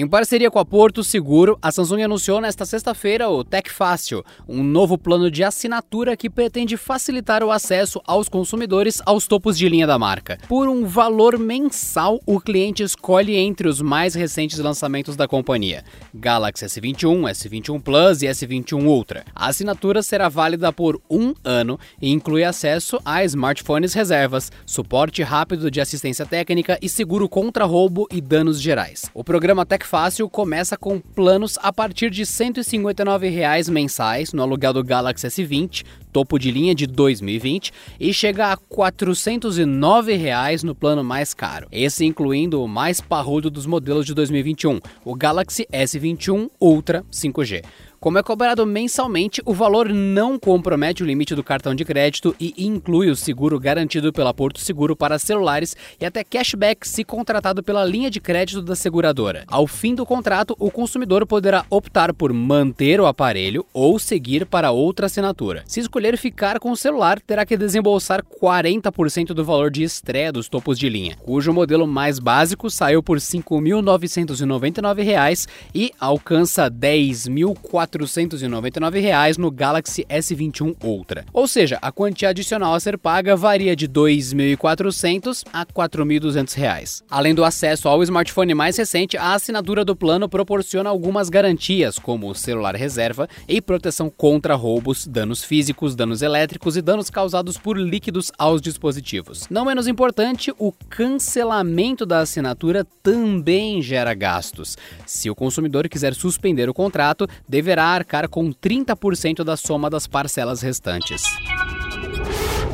Em parceria com a Porto Seguro, a Samsung anunciou nesta sexta-feira o Tech um novo plano de assinatura que pretende facilitar o acesso aos consumidores aos topos de linha da marca. Por um valor mensal, o cliente escolhe entre os mais recentes lançamentos da companhia: Galaxy S21, S21 Plus e S21 Ultra. A assinatura será válida por um ano e inclui acesso a smartphones reservas, suporte rápido de assistência técnica e seguro contra roubo e danos gerais. O programa Tech Fácil começa com planos a partir de 159 reais mensais no aluguel do Galaxy S20, topo de linha de 2020, e chega a 409 reais no plano mais caro. Esse incluindo o mais parrudo dos modelos de 2021, o Galaxy S21 Ultra 5G. Como é cobrado mensalmente, o valor não compromete o limite do cartão de crédito e inclui o seguro garantido pela Porto Seguro para celulares e até cashback se contratado pela linha de crédito da seguradora. Ao fim do contrato, o consumidor poderá optar por manter o aparelho ou seguir para outra assinatura. Se escolher ficar com o celular, terá que desembolsar 40% do valor de estreia dos topos de linha, cujo modelo mais básico saiu por R$ 5.999 e alcança 10.400 R$ 499 no Galaxy S21 Ultra. Ou seja, a quantia adicional a ser paga varia de R$ 2.400 a R$ 4.200. Além do acesso ao smartphone mais recente, a assinatura do plano proporciona algumas garantias, como celular reserva e proteção contra roubos, danos físicos, danos elétricos e danos causados por líquidos aos dispositivos. Não menos importante, o cancelamento da assinatura também gera gastos. Se o consumidor quiser suspender o contrato, deverá deverá arcar com 30% da soma das parcelas restantes.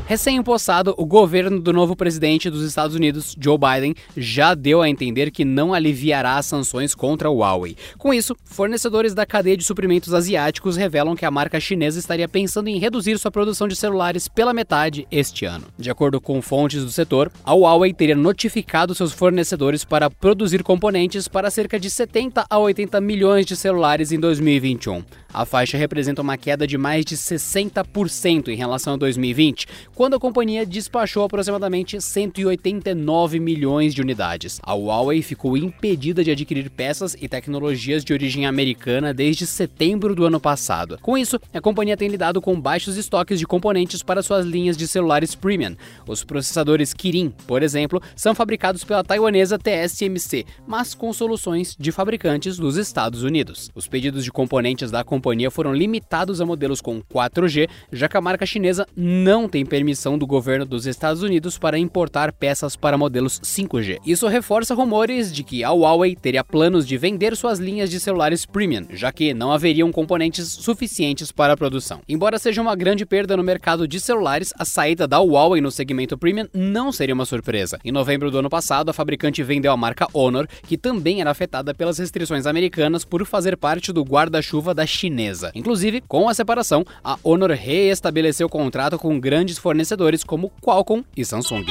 Recém-empossado, o governo do novo presidente dos Estados Unidos, Joe Biden, já deu a entender que não aliviará as sanções contra o Huawei. Com isso, fornecedores da cadeia de suprimentos asiáticos revelam que a marca chinesa estaria pensando em reduzir sua produção de celulares pela metade este ano. De acordo com fontes do setor, a Huawei teria notificado seus fornecedores para produzir componentes para cerca de 70 a 80 milhões de celulares em 2021. A faixa representa uma queda de mais de 60% em relação a 2020, quando a companhia despachou aproximadamente 189 milhões de unidades. A Huawei ficou impedida de adquirir peças e tecnologias de origem americana desde setembro do ano passado. Com isso, a companhia tem lidado com baixos estoques de componentes para suas linhas de celulares premium. Os processadores Kirin, por exemplo, são fabricados pela taiwanesa TSMC, mas com soluções de fabricantes dos Estados Unidos. Os pedidos de componentes da companhia companhia foram limitados a modelos com 4G, já que a marca chinesa não tem permissão do governo dos Estados Unidos para importar peças para modelos 5G. Isso reforça rumores de que a Huawei teria planos de vender suas linhas de celulares premium, já que não haveriam componentes suficientes para a produção. Embora seja uma grande perda no mercado de celulares, a saída da Huawei no segmento premium não seria uma surpresa. Em novembro do ano passado, a fabricante vendeu a marca Honor, que também era afetada pelas restrições americanas por fazer parte do guarda-chuva da China chinesa. Inclusive, com a separação, a Honor reestabeleceu contrato com grandes fornecedores como Qualcomm e Samsung.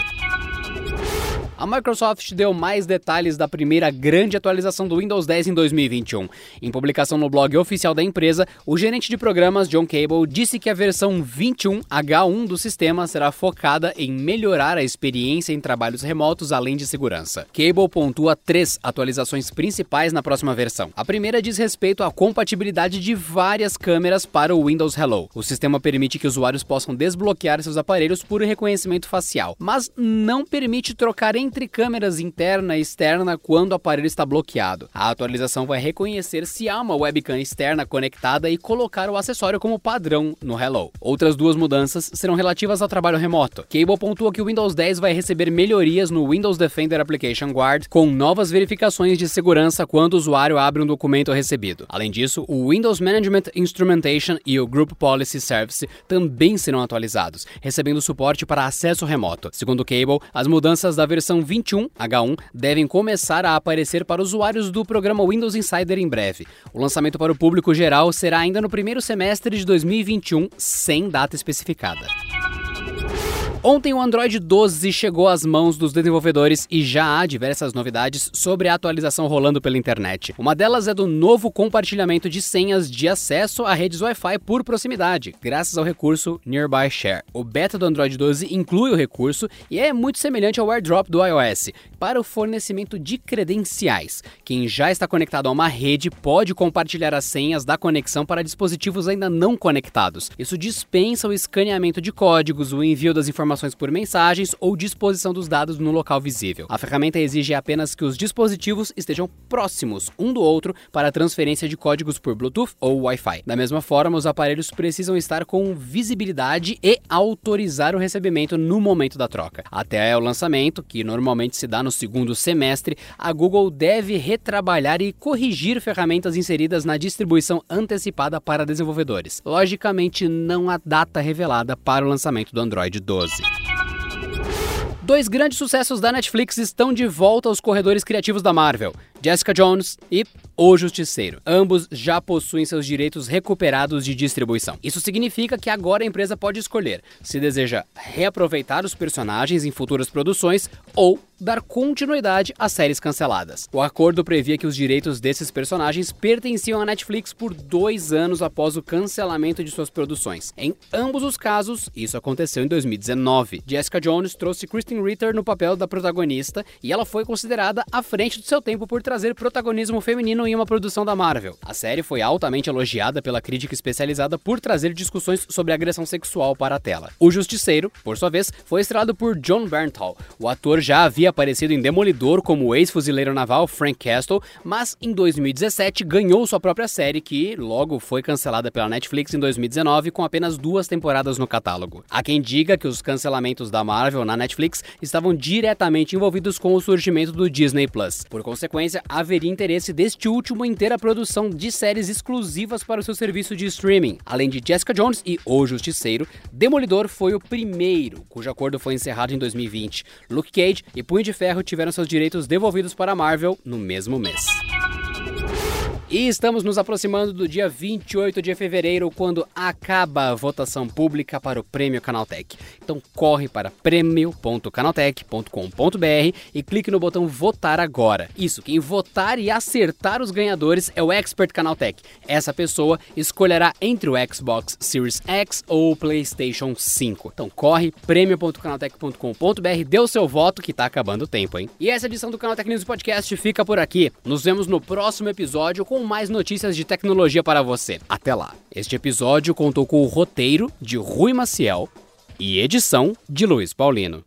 A Microsoft deu mais detalhes da primeira grande atualização do Windows 10 em 2021. Em publicação no blog oficial da empresa, o gerente de programas John Cable disse que a versão 21H1 do sistema será focada em melhorar a experiência em trabalhos remotos além de segurança. Cable pontua três atualizações principais na próxima versão. A primeira diz respeito à compatibilidade de várias câmeras para o Windows Hello. O sistema permite que usuários possam desbloquear seus aparelhos por reconhecimento facial, mas não permite trocar entre entre câmeras interna e externa quando o aparelho está bloqueado. A atualização vai reconhecer se há uma webcam externa conectada e colocar o acessório como padrão no Hello. Outras duas mudanças serão relativas ao trabalho remoto. Cable pontua que o Windows 10 vai receber melhorias no Windows Defender Application Guard, com novas verificações de segurança quando o usuário abre um documento recebido. Além disso, o Windows Management Instrumentation e o Group Policy Service também serão atualizados, recebendo suporte para acesso remoto. Segundo Cable, as mudanças da versão 21 H1 devem começar a aparecer para usuários do programa Windows Insider em breve. O lançamento para o público geral será ainda no primeiro semestre de 2021, sem data especificada. Ontem o Android 12 chegou às mãos dos desenvolvedores e já há diversas novidades sobre a atualização rolando pela internet. Uma delas é do novo compartilhamento de senhas de acesso a redes Wi-Fi por proximidade, graças ao recurso Nearby Share. O beta do Android 12 inclui o recurso e é muito semelhante ao AirDrop do iOS para o fornecimento de credenciais. Quem já está conectado a uma rede pode compartilhar as senhas da conexão para dispositivos ainda não conectados. Isso dispensa o escaneamento de códigos, o envio das informações informações por mensagens ou disposição dos dados no local visível. A ferramenta exige apenas que os dispositivos estejam próximos um do outro para transferência de códigos por Bluetooth ou Wi-Fi. Da mesma forma, os aparelhos precisam estar com visibilidade e autorizar o recebimento no momento da troca. Até o lançamento, que normalmente se dá no segundo semestre, a Google deve retrabalhar e corrigir ferramentas inseridas na distribuição antecipada para desenvolvedores. Logicamente, não há data revelada para o lançamento do Android 12. Dois grandes sucessos da Netflix estão de volta aos corredores criativos da Marvel: Jessica Jones e O Justiceiro. Ambos já possuem seus direitos recuperados de distribuição. Isso significa que agora a empresa pode escolher se deseja reaproveitar os personagens em futuras produções ou dar continuidade às séries canceladas. O acordo previa que os direitos desses personagens pertenciam à Netflix por dois anos após o cancelamento de suas produções. Em ambos os casos, isso aconteceu em 2019. Jessica Jones trouxe Kristen Ritter no papel da protagonista e ela foi considerada à frente do seu tempo por trazer protagonismo feminino em uma produção da Marvel. A série foi altamente elogiada pela crítica especializada por trazer discussões sobre agressão sexual para a tela. O Justiceiro, por sua vez, foi estrelado por John Bernthal. O ator já havia aparecido em Demolidor como o ex-fuzileiro naval Frank Castle, mas em 2017 ganhou sua própria série que logo foi cancelada pela Netflix em 2019 com apenas duas temporadas no catálogo. Há quem diga que os cancelamentos da Marvel na Netflix estavam diretamente envolvidos com o surgimento do Disney Plus. Por consequência, haveria interesse deste último em ter a produção de séries exclusivas para o seu serviço de streaming. Além de Jessica Jones e O Justiceiro, Demolidor foi o primeiro, cujo acordo foi encerrado em 2020. Luke Cage e Punho de Ferro tiveram seus direitos devolvidos para a Marvel no mesmo mês. E estamos nos aproximando do dia 28 de fevereiro, quando acaba a votação pública para o Prêmio Canaltech. Então corre para prêmio.canaltech.com.br e clique no botão votar agora. Isso, quem votar e acertar os ganhadores é o Expert Canaltech. Essa pessoa escolherá entre o Xbox Series X ou o PlayStation 5. Então corre prêmio.canaltech.com.br, dê o seu voto que tá acabando o tempo, hein? E essa edição do Canaltech News Podcast fica por aqui. Nos vemos no próximo episódio com mais notícias de tecnologia para você. Até lá. Este episódio contou com o roteiro de Rui Maciel e edição de Luiz Paulino.